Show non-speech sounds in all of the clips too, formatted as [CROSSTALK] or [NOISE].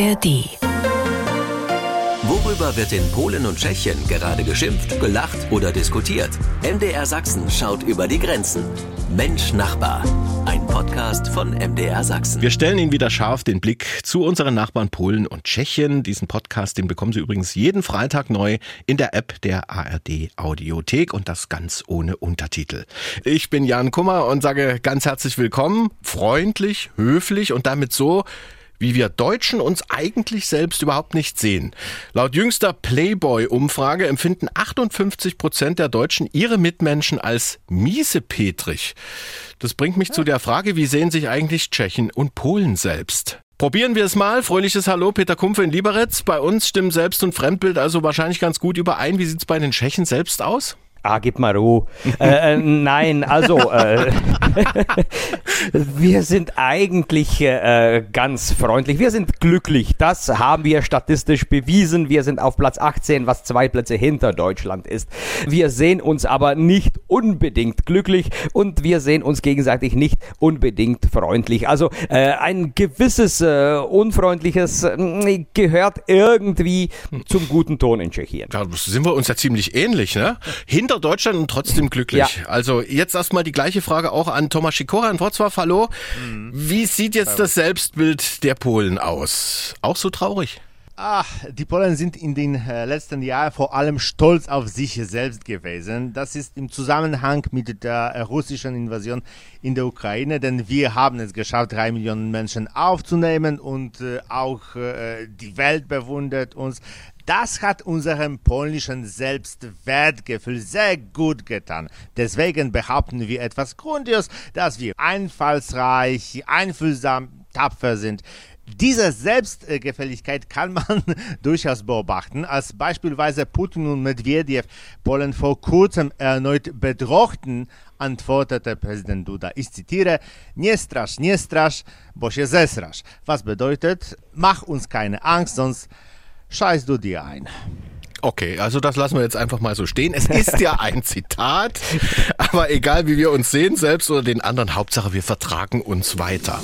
ARD. Worüber wird in Polen und Tschechien gerade geschimpft, gelacht oder diskutiert? MDR Sachsen schaut über die Grenzen. Mensch Nachbar. Ein Podcast von MDR Sachsen. Wir stellen Ihnen wieder scharf den Blick zu unseren Nachbarn Polen und Tschechien. Diesen Podcast, den bekommen Sie übrigens jeden Freitag neu in der App der ARD Audiothek und das ganz ohne Untertitel. Ich bin Jan Kummer und sage ganz herzlich willkommen, freundlich, höflich und damit so, wie wir Deutschen uns eigentlich selbst überhaupt nicht sehen. Laut jüngster Playboy-Umfrage empfinden 58 Prozent der Deutschen ihre Mitmenschen als miesepetrig. Das bringt mich zu der Frage, wie sehen sich eigentlich Tschechen und Polen selbst? Probieren wir es mal. Fröhliches Hallo, Peter Kumpfe in Liberec. Bei uns stimmen Selbst- und Fremdbild also wahrscheinlich ganz gut überein. Wie sieht es bei den Tschechen selbst aus? Ah, gib mal Ruhe. äh, äh, nein, also äh, [LAUGHS] [LAUGHS] wir sind eigentlich äh, ganz freundlich. Wir sind glücklich. Das haben wir statistisch bewiesen. Wir sind auf Platz 18, was zwei Plätze hinter Deutschland ist. Wir sehen uns aber nicht unbedingt glücklich und wir sehen uns gegenseitig nicht unbedingt freundlich. Also äh, ein gewisses äh, unfreundliches äh, gehört irgendwie zum guten Ton in Tschechien. Da sind wir uns ja ziemlich ähnlich, ne? Hinter hinter Deutschland und trotzdem glücklich. Ja. Also jetzt erstmal die gleiche Frage auch an Thomas Sikora in Wrocław. Hallo. Mhm. Wie sieht jetzt das Selbstbild der Polen aus? Auch so traurig? Ah, die Polen sind in den äh, letzten Jahren vor allem stolz auf sich selbst gewesen. Das ist im Zusammenhang mit der äh, russischen Invasion in der Ukraine, denn wir haben es geschafft, drei Millionen Menschen aufzunehmen und äh, auch die Welt bewundert uns. Das hat unserem polnischen Selbstwertgefühl sehr gut getan. Deswegen behaupten wir etwas grandios, dass wir einfallsreich, einfühlsam, tapfer sind. Diese Selbstgefälligkeit kann man [LAUGHS] durchaus beobachten, als beispielsweise Putin und Medvedev Polen vor kurzem erneut bedrohten, antwortete Präsident Duda. Ich zitiere, nie strasz, nie strasz, bo się zesrasz. Was bedeutet, mach uns keine Angst, sonst scheiß du dir ein. Okay, also das lassen wir jetzt einfach mal so stehen. Es ist ja ein [LAUGHS] Zitat, aber egal wie wir uns sehen, selbst oder den anderen, Hauptsache wir vertragen uns weiter.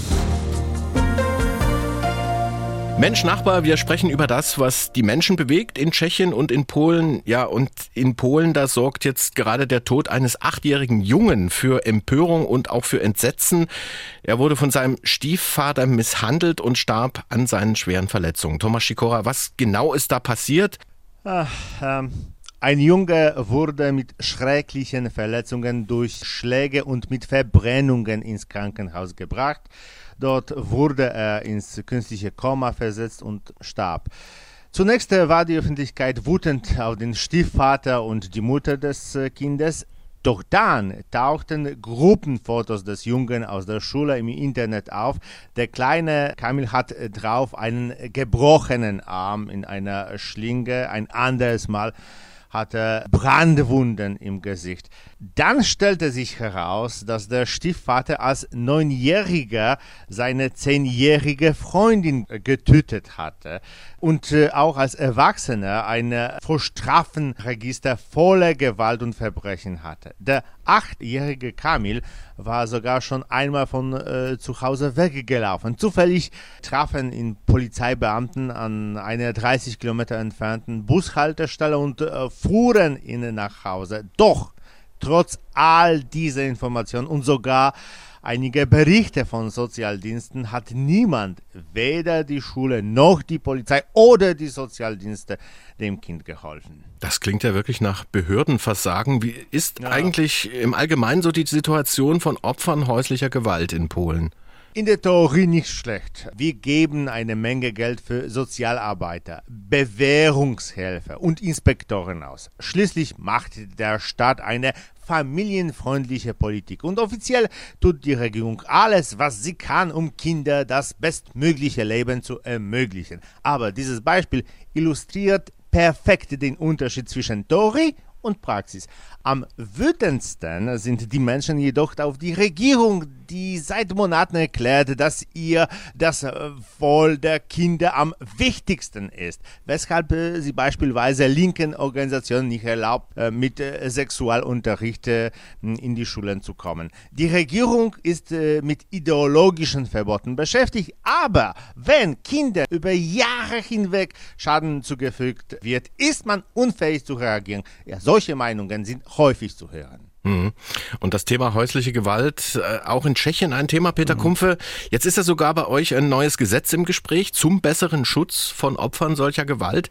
Mensch Nachbar, wir sprechen über das, was die Menschen bewegt in Tschechien und in Polen. Ja, und in Polen, da sorgt jetzt gerade der Tod eines achtjährigen Jungen für Empörung und auch für Entsetzen. Er wurde von seinem Stiefvater misshandelt und starb an seinen schweren Verletzungen. Thomas Schikora, was genau ist da passiert? Ach, ähm, ein Junge wurde mit schrecklichen Verletzungen durch Schläge und mit Verbrennungen ins Krankenhaus gebracht. Dort wurde er ins künstliche Koma versetzt und starb. Zunächst war die Öffentlichkeit wütend auf den Stiefvater und die Mutter des äh, Kindes. Doch dann tauchten Gruppenfotos des Jungen aus der Schule im Internet auf. Der kleine Kamil hat drauf einen gebrochenen Arm in einer Schlinge, ein anderes Mal hatte Brandwunden im Gesicht. Dann stellte sich heraus, dass der Stiefvater als Neunjähriger seine zehnjährige Freundin getötet hatte und äh, auch als Erwachsener ein vor Strafenregister voller Gewalt und Verbrechen hatte. Der achtjährige Kamil war sogar schon einmal von äh, zu Hause weggelaufen. Zufällig trafen ihn Polizeibeamten an einer 30 Kilometer entfernten Bushaltestelle und äh, fuhren ihn nach Hause. Doch trotz all dieser Informationen und sogar einige Berichte von Sozialdiensten hat niemand, weder die Schule noch die Polizei oder die Sozialdienste, dem Kind geholfen. Das klingt ja wirklich nach Behördenversagen. Wie ist ja. eigentlich im Allgemeinen so die Situation von Opfern häuslicher Gewalt in Polen? In der Theorie nicht schlecht. Wir geben eine Menge Geld für Sozialarbeiter, Bewährungshilfe und Inspektoren aus. Schließlich macht der Staat eine familienfreundliche Politik und offiziell tut die Regierung alles, was sie kann, um Kinder das bestmögliche Leben zu ermöglichen. Aber dieses Beispiel illustriert perfekt den Unterschied zwischen Theorie und Praxis. Am wütendsten sind die Menschen jedoch auf die Regierung, die seit Monaten erklärt, dass ihr das Wohl der Kinder am wichtigsten ist, weshalb äh, sie beispielsweise linken Organisationen nicht erlaubt, äh, mit äh, Sexualunterricht in die Schulen zu kommen. Die Regierung ist mit ideologischen Verboten beschäftigt, aber wenn Kinder über Jahre hinweg Schaden zugefügt wird, ist man unfähig zu reagieren. Ja, solche Meinungen sind häufig zu hören. Mhm. Und das Thema häusliche Gewalt, äh, auch in Tschechien ein Thema, Peter mhm. Kumpfe. Jetzt ist ja sogar bei euch ein neues Gesetz im Gespräch zum besseren Schutz von Opfern solcher Gewalt.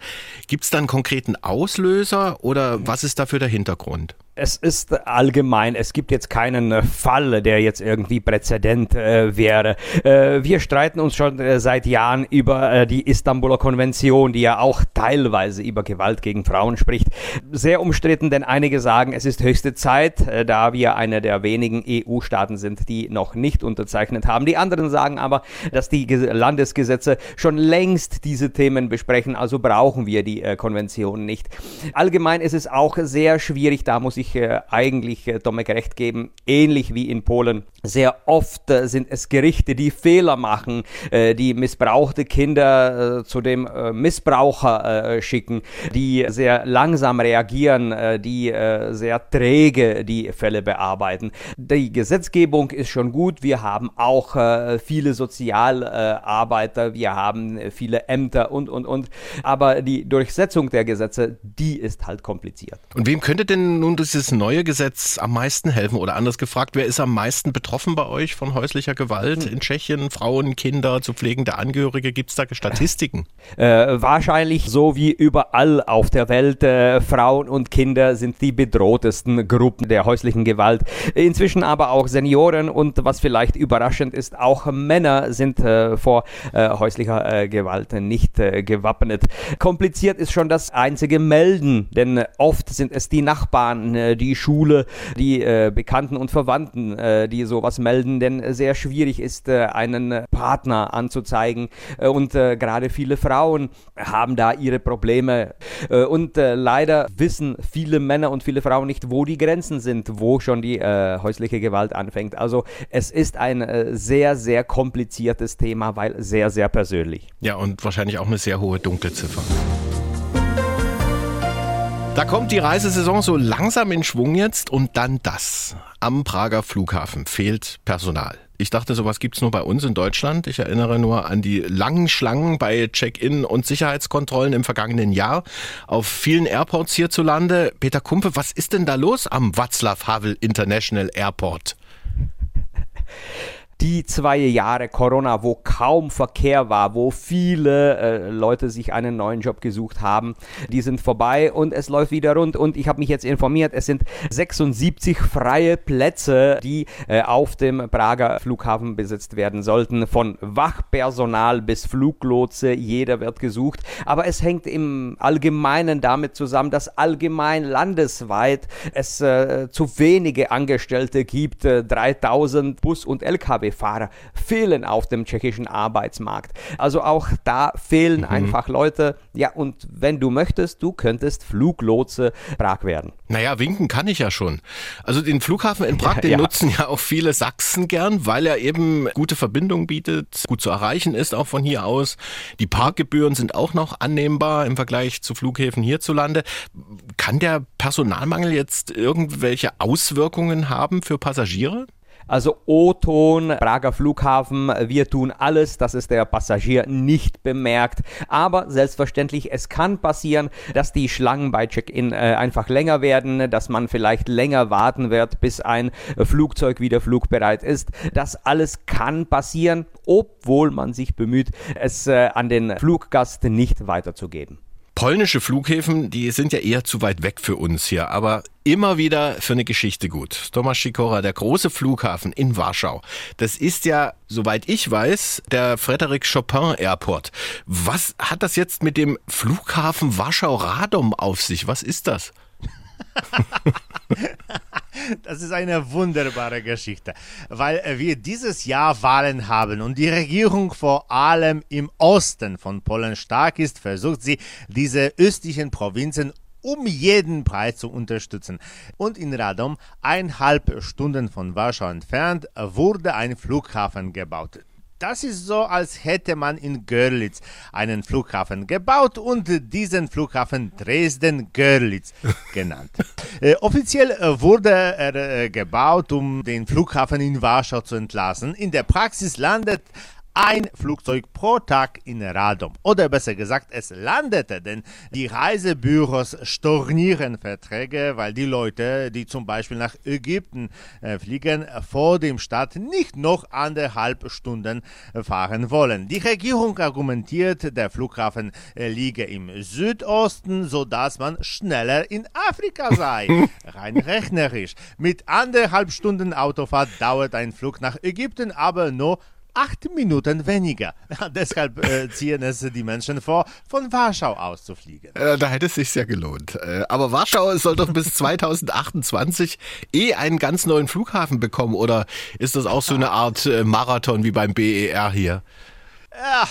Gibt es da einen konkreten Auslöser oder was ist dafür der Hintergrund? Es ist allgemein, es gibt jetzt keinen äh, Fall, der jetzt irgendwie Präzedent äh, wäre. Äh, wir streiten uns schon äh, seit Jahren über äh, die Istanbuler Konvention, die ja auch teilweise über Gewalt gegen Frauen spricht. Sehr umstritten, denn einige sagen, es ist höchste Zeit, äh, da wir eine der wenigen EU-Staaten sind, die noch nicht unterzeichnet haben. Die anderen sagen aber, dass die Landesgesetze schon längst diese Themen besprechen, also brauchen wir die Konvention nicht. Allgemein ist es auch sehr schwierig, da muss ich ich äh, eigentlich äh, Tomek recht geben, ähnlich wie in Polen. Sehr oft äh, sind es Gerichte, die Fehler machen, äh, die missbrauchte Kinder äh, zu dem äh, Missbraucher schicken, die sehr langsam reagieren, die sehr träge die Fälle bearbeiten. Die Gesetzgebung ist schon gut. Wir haben auch viele Sozialarbeiter, wir haben viele Ämter und, und, und. Aber die Durchsetzung der Gesetze, die ist halt kompliziert. Und wem könnte denn nun das dieses neue Gesetz am meisten helfen? Oder anders gefragt, wer ist am meisten betroffen bei euch von häuslicher Gewalt in Tschechien? Frauen, Kinder, zu pflegende Angehörige? Gibt es da Statistiken? Äh, wahrscheinlich so wie überall auf der Welt. Äh, Frauen und Kinder sind die bedrohtesten Gruppen der häuslichen Gewalt. Inzwischen aber auch Senioren und was vielleicht überraschend ist, auch Männer sind äh, vor äh, häuslicher äh, Gewalt nicht äh, gewappnet. Kompliziert ist schon das einzige Melden, denn oft sind es die Nachbarn, äh, die Schule, die äh, Bekannten und Verwandten, äh, die sowas melden, denn sehr schwierig ist, äh, einen Partner anzuzeigen. Äh, und äh, gerade viele Frauen haben da ihre Probleme. und leider wissen viele Männer und viele Frauen nicht, wo die Grenzen sind, wo schon die häusliche Gewalt anfängt. Also es ist ein sehr, sehr kompliziertes Thema, weil sehr, sehr persönlich. Ja, und wahrscheinlich auch eine sehr hohe Dunkelziffer. Da kommt die Reisesaison so langsam in Schwung jetzt und dann das. Am Prager Flughafen fehlt Personal. Ich dachte, sowas gibt's nur bei uns in Deutschland. Ich erinnere nur an die langen Schlangen bei Check-in und Sicherheitskontrollen im vergangenen Jahr auf vielen Airports hierzulande. Peter Kumpe, was ist denn da los am Václav Havel International Airport? Die zwei Jahre Corona, wo kaum Verkehr war, wo viele äh, Leute sich einen neuen Job gesucht haben, die sind vorbei und es läuft wieder rund. Und ich habe mich jetzt informiert, es sind 76 freie Plätze, die äh, auf dem Prager Flughafen besetzt werden sollten. Von Wachpersonal bis Fluglotse, jeder wird gesucht. Aber es hängt im Allgemeinen damit zusammen, dass allgemein landesweit es äh, zu wenige Angestellte gibt. 3000 Bus- und LKW Lkw-Fahrer fehlen auf dem tschechischen Arbeitsmarkt. Also auch da fehlen mhm. einfach Leute. Ja, und wenn du möchtest, du könntest Fluglotse Prag werden. Naja, winken kann ich ja schon. Also den Flughafen in Prag, [LAUGHS] den ja. nutzen ja auch viele Sachsen gern, weil er eben gute Verbindungen bietet, gut zu erreichen ist, auch von hier aus. Die Parkgebühren sind auch noch annehmbar im Vergleich zu Flughäfen hierzulande. Kann der Personalmangel jetzt irgendwelche Auswirkungen haben für Passagiere? Also O-Ton, Prager Flughafen, wir tun alles, dass es der Passagier nicht bemerkt. Aber selbstverständlich, es kann passieren, dass die Schlangen bei Check-in äh, einfach länger werden, dass man vielleicht länger warten wird, bis ein Flugzeug wieder flugbereit ist. Das alles kann passieren, obwohl man sich bemüht, es äh, an den Fluggast nicht weiterzugeben. Polnische Flughäfen, die sind ja eher zu weit weg für uns hier, aber immer wieder für eine Geschichte gut. Tomasz Sikora, der große Flughafen in Warschau, das ist ja, soweit ich weiß, der Frederic Chopin Airport. Was hat das jetzt mit dem Flughafen Warschau-Radom auf sich? Was ist das? Das ist eine wunderbare Geschichte, weil wir dieses Jahr Wahlen haben und die Regierung vor allem im Osten von Polen stark ist, versucht sie, diese östlichen Provinzen um jeden Preis zu unterstützen. Und in Radom, eineinhalb Stunden von Warschau entfernt, wurde ein Flughafen gebaut. Das ist so, als hätte man in Görlitz einen Flughafen gebaut und diesen Flughafen Dresden-Görlitz [LAUGHS] genannt. äh, offiziell äh, wurde er äh, gebaut, um den Flughafen in Warschau zu entlassen. In der Praxis landet ein Flugzeug pro Tag in Radom. Oder besser gesagt, es landete, denn die Reisebüros stornieren Verträge, weil die Leute, die zum Beispiel nach Ägypten äh, fliegen, vor dem Start nicht noch anderthalb Stunden fahren wollen. Die Regierung argumentiert, der Flughafen äh, liege im Südosten, sodass man schneller in Afrika sei. [LAUGHS] Rein rechnerisch. Mit anderthalb Stunden Autofahrt dauert ein Flug nach Ägypten aber nur acht Minuten weniger. [LAUGHS] Deshalb äh, ziehen es die Menschen vor, von Warschau aus zu fliegen. Äh, da hätte es sich ja gelohnt. Äh, aber Warschau soll doch bis [LAUGHS] 2028 eh einen ganz neuen Flughafen bekommen. Oder ist das auch so eine Art äh, Marathon wie beim BER hier? Ja,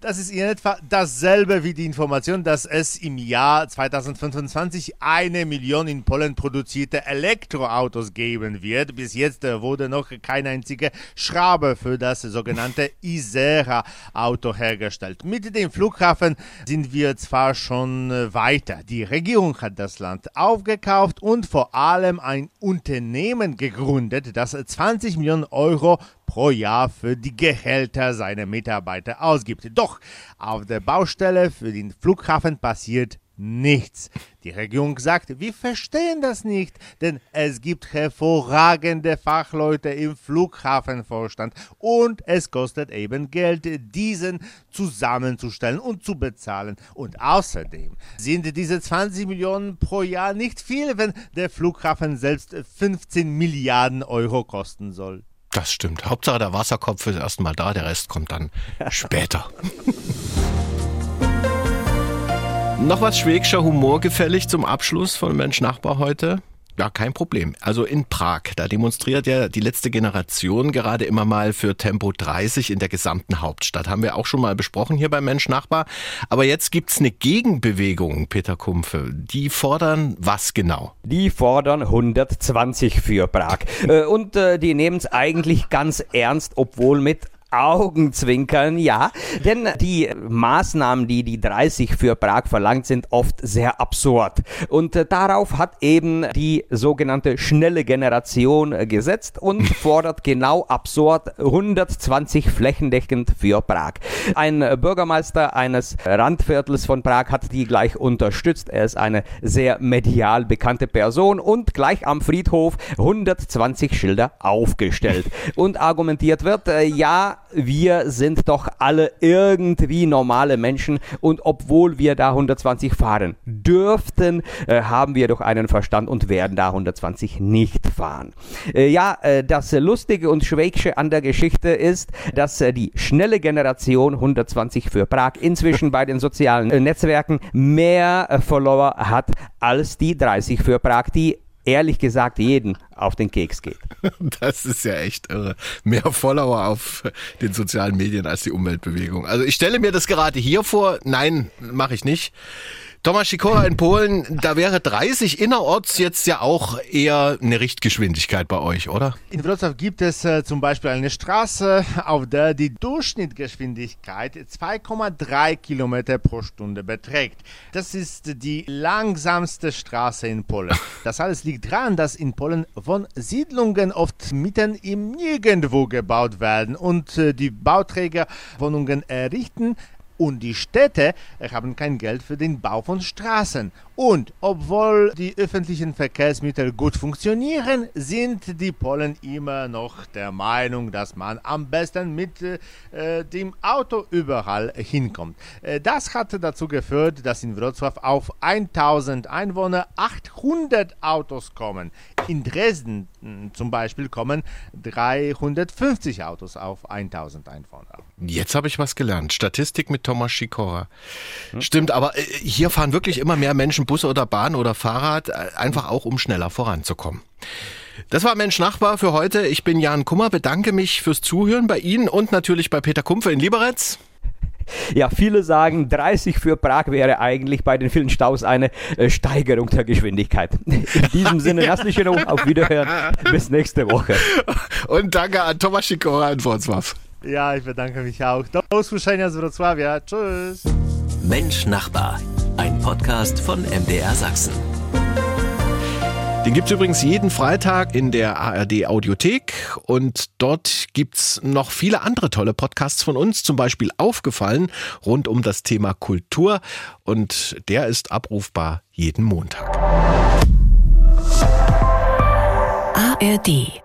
das ist in etwa dasselbe wie die Information, dass es im Jahr 2025 eine Million in Polen produzierte Elektroautos geben wird. Bis jetzt äh, wurde noch keine einzige Schraube für das sogenannte Isera-Auto hergestellt. Mit dem Flughafen sind wir zwar schon äh, weiter. Die Regierung hat das Land aufgekauft und vor allem ein Unternehmen gegründet, das 20 Millionen Euro pro Jahr für die Gehälter seiner Mitarbeiter ausgibt. Doch auf der Baustelle für den Flughafen passiert nichts. Die Regierung sagt, wir verstehen das nicht, denn es gibt hervorragende Fachleute im Flughafenvorstand und es kostet eben Geld, diesen zusammenzustellen und zu bezahlen. Und außerdem sind diese 20 Millionen pro Jahr nicht viel, wenn der Flughafen selbst 15 Milliarden Euro kosten soll. Das stimmt. Hauptsache der Wasserkopf ist erstmal da, der Rest kommt dann [LAUGHS] später. Noch was schwäbischer Humor gefällig zum Abschluss von Mensch Nachbar heute? Ja, kein Problem. Also in Prag, da demonstriert ja die letzte Generation gerade immer mal für Tempo 30 in der gesamten Hauptstadt. Haben wir auch schon mal besprochen hier beim Mensch Nachbar. Aber jetzt gibt's eine Gegenbewegung, Peter Kumpfe. Die fordern was genau? Die fordern 120 für Prag. Äh, und äh, die nehmen es eigentlich ganz ernst, obwohl mit Augenzwinkern, ja. Denn die Maßnahmen, die die 30 für Prag verlangt, sind oft sehr absurd. Und äh, darauf hat eben die sogenannte schnelle Generation äh, gesetzt und [LAUGHS] fordert genau absurd 120 flächendeckend für Prag. Ein Bürgermeister eines Randviertels von Prag hat die gleich unterstützt. Er ist eine sehr medial bekannte Person und gleich am Friedhof 120 Schilder aufgestellt. [LAUGHS] Und argumentiert wird, äh, ja, wir sind doch alle irgendwie normale Menschen und obwohl wir da 120 fahren dürften, äh, haben wir doch einen Verstand und werden da 120 nicht fahren. Äh, ja, äh, das Lustige und Schwäche an der Geschichte ist, dass äh, die schnelle Generation 120 für Prag inzwischen bei den sozialen äh, Netzwerken mehr äh, Follower hat als die 30 für Prag, die ehrlich gesagt jeden auf den Keks geht. [LAUGHS] Das ist ja echt irre. Mehr Follower auf den sozialen Medien als die Umweltbewegung. Also ich stelle mir das gerade hier vor. Nein, mache ich nicht. Thomas Sikora in Polen, da wäre 30 innerorts jetzt ja auch eher eine Richtgeschwindigkeit bei euch, oder? In Wrocław gibt es äh, zum Beispiel eine Straße, auf der die Durchschnittsgeschwindigkeit 2,3 Kilometer pro Stunde beträgt. Das ist die langsamste Straße in Polen. [LAUGHS] Das alles liegt daran, dass in Polen von Siedlungen oft mitten im Nirgendwo gebaut werden und äh, die Bauträger Wohnungen errichten, und die Städte haben kein Geld für den Bau von Straßen. Und obwohl die öffentlichen Verkehrsmittel gut funktionieren, sind die Polen immer noch der Meinung, dass man am besten mit äh, dem Auto überall hinkommt. Äh, das hat dazu geführt, dass in Wrocław auf 1000 Einwohner 800 Autos kommen. In Dresden hm, zum Beispiel kommen 350 Autos auf 1000 Einwohner. Jetzt habe ich was gelernt. Statistik mit Thomas Schikora. Hm? Stimmt, aber äh, hier fahren wirklich immer mehr Menschen Bus oder Bahn oder Fahrrad, äh, einfach auch um schneller voranzukommen. Das war Mensch Nachbar für heute. Ich bin Jan Kummer, bedanke mich fürs Zuhören bei Ihnen und natürlich bei Peter Kumpfe in Liberec. Ja, viele sagen, 30 für Prag wäre eigentlich bei den vielen Staus eine äh, Steigerung der Geschwindigkeit. In diesem [LAUGHS] Sinne, herzlichen Dank, auf Wiederhören, bis nächste Woche. Und danke an Thomas Sikora in Wrocław. Ja, ich bedanke mich auch. Do usłyszenia z Wrocławia. Tschüss. Mensch Nachbar, ein Podcast von MDR Sachsen. Den gibt's übrigens jeden Freitag in der ARD Audiothek und dort gibt's noch viele andere tolle Podcasts von uns, zum Beispiel Aufgefallen rund um das Thema Kultur und der ist abrufbar jeden Montag. ARD